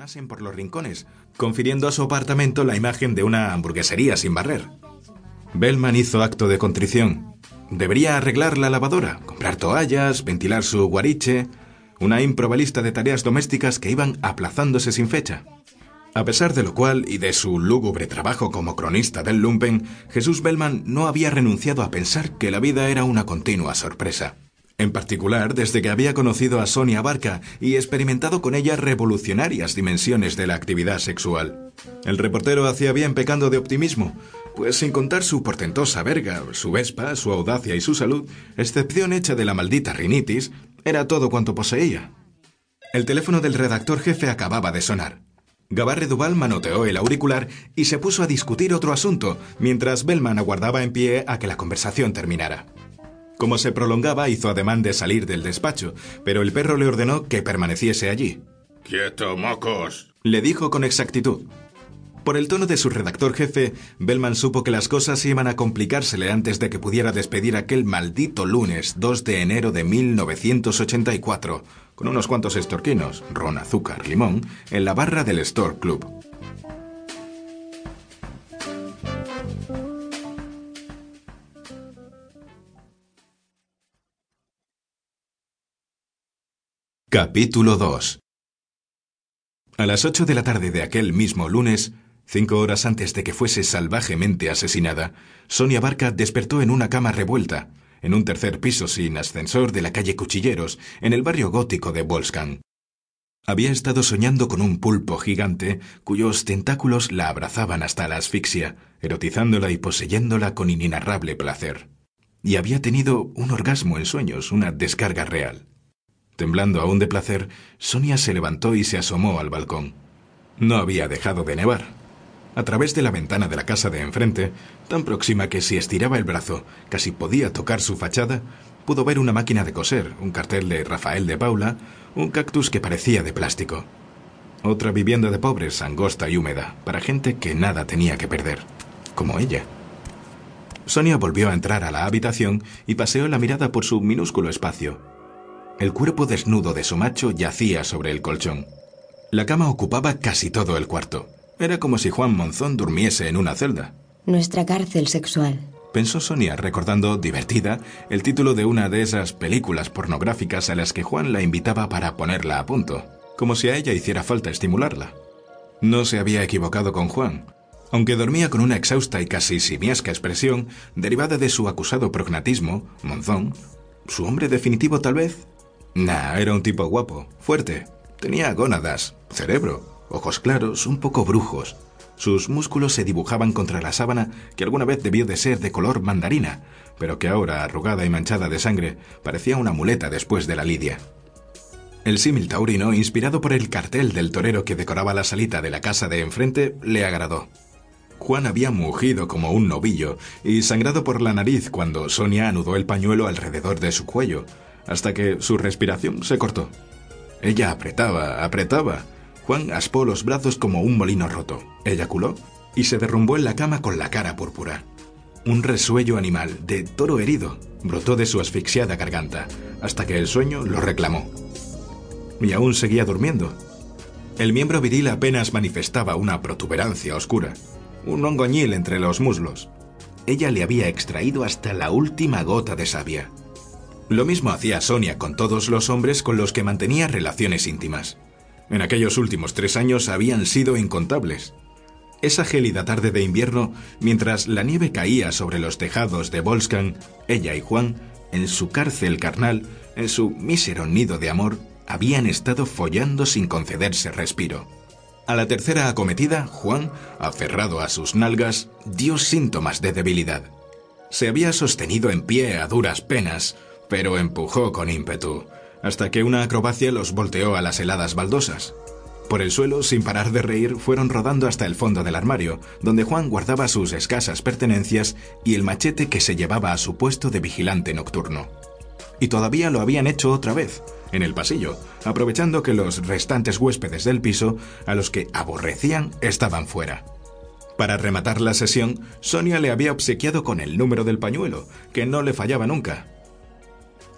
abandonasen por los rincones, confiriendo a su apartamento la imagen de una hamburguesería sin barrer. Bellman hizo acto de contrición. Debería arreglar la lavadora, comprar toallas, ventilar su guariche, una improbalista de tareas domésticas que iban aplazándose sin fecha. A pesar de lo cual y de su lúgubre trabajo como cronista del Lumpen, Jesús Bellman no había renunciado a pensar que la vida era una continua sorpresa. En particular, desde que había conocido a Sonia Barca y experimentado con ella revolucionarias dimensiones de la actividad sexual. El reportero hacía bien pecando de optimismo, pues sin contar su portentosa verga, su vespa, su audacia y su salud, excepción hecha de la maldita rinitis, era todo cuanto poseía. El teléfono del redactor jefe acababa de sonar. Gabarre Duval manoteó el auricular y se puso a discutir otro asunto, mientras Bellman aguardaba en pie a que la conversación terminara. Como se prolongaba, hizo ademán de salir del despacho, pero el perro le ordenó que permaneciese allí. ¡Quieto, mocos! Le dijo con exactitud. Por el tono de su redactor jefe, Bellman supo que las cosas iban a complicársele antes de que pudiera despedir aquel maldito lunes 2 de enero de 1984, con unos cuantos estorquinos, ron, azúcar, limón, en la barra del Store Club. Capítulo 2 A las ocho de la tarde de aquel mismo lunes, cinco horas antes de que fuese salvajemente asesinada, Sonia Barca despertó en una cama revuelta, en un tercer piso sin ascensor de la calle Cuchilleros, en el barrio gótico de Volskan. Había estado soñando con un pulpo gigante cuyos tentáculos la abrazaban hasta la asfixia, erotizándola y poseyéndola con inenarrable placer. Y había tenido un orgasmo en sueños, una descarga real. Temblando aún de placer, Sonia se levantó y se asomó al balcón. No había dejado de nevar. A través de la ventana de la casa de enfrente, tan próxima que si estiraba el brazo casi podía tocar su fachada, pudo ver una máquina de coser, un cartel de Rafael de Paula, un cactus que parecía de plástico. Otra vivienda de pobres, angosta y húmeda, para gente que nada tenía que perder, como ella. Sonia volvió a entrar a la habitación y paseó la mirada por su minúsculo espacio. El cuerpo desnudo de su macho yacía sobre el colchón. La cama ocupaba casi todo el cuarto. Era como si Juan Monzón durmiese en una celda. Nuestra cárcel sexual. Pensó Sonia, recordando, divertida, el título de una de esas películas pornográficas a las que Juan la invitaba para ponerla a punto, como si a ella hiciera falta estimularla. No se había equivocado con Juan. Aunque dormía con una exhausta y casi simiesca expresión, derivada de su acusado prognatismo, Monzón, ¿su hombre definitivo tal vez? Nah, era un tipo guapo, fuerte. Tenía gónadas, cerebro, ojos claros, un poco brujos, sus músculos se dibujaban contra la sábana que alguna vez debió de ser de color mandarina, pero que ahora, arrugada y manchada de sangre, parecía una muleta después de la lidia. El símil taurino, inspirado por el cartel del torero que decoraba la salita de la casa de enfrente, le agradó. Juan había mugido como un novillo y sangrado por la nariz cuando Sonia anudó el pañuelo alrededor de su cuello, hasta que su respiración se cortó. Ella apretaba, apretaba, Juan aspó los brazos como un molino roto, eyaculó y se derrumbó en la cama con la cara púrpura. Un resuello animal de toro herido brotó de su asfixiada garganta hasta que el sueño lo reclamó. Y aún seguía durmiendo. El miembro viril apenas manifestaba una protuberancia oscura, un hongoñil entre los muslos. Ella le había extraído hasta la última gota de savia. Lo mismo hacía Sonia con todos los hombres con los que mantenía relaciones íntimas. En aquellos últimos tres años habían sido incontables. Esa gélida tarde de invierno, mientras la nieve caía sobre los tejados de Volskan, ella y Juan, en su cárcel carnal, en su mísero nido de amor, habían estado follando sin concederse respiro. A la tercera acometida, Juan, aferrado a sus nalgas, dio síntomas de debilidad. Se había sostenido en pie a duras penas, pero empujó con ímpetu hasta que una acrobacia los volteó a las heladas baldosas. Por el suelo, sin parar de reír, fueron rodando hasta el fondo del armario, donde Juan guardaba sus escasas pertenencias y el machete que se llevaba a su puesto de vigilante nocturno. Y todavía lo habían hecho otra vez, en el pasillo, aprovechando que los restantes huéspedes del piso, a los que aborrecían, estaban fuera. Para rematar la sesión, Sonia le había obsequiado con el número del pañuelo, que no le fallaba nunca,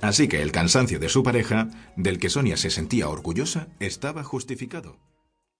Así que el cansancio de su pareja, del que Sonia se sentía orgullosa, estaba justificado.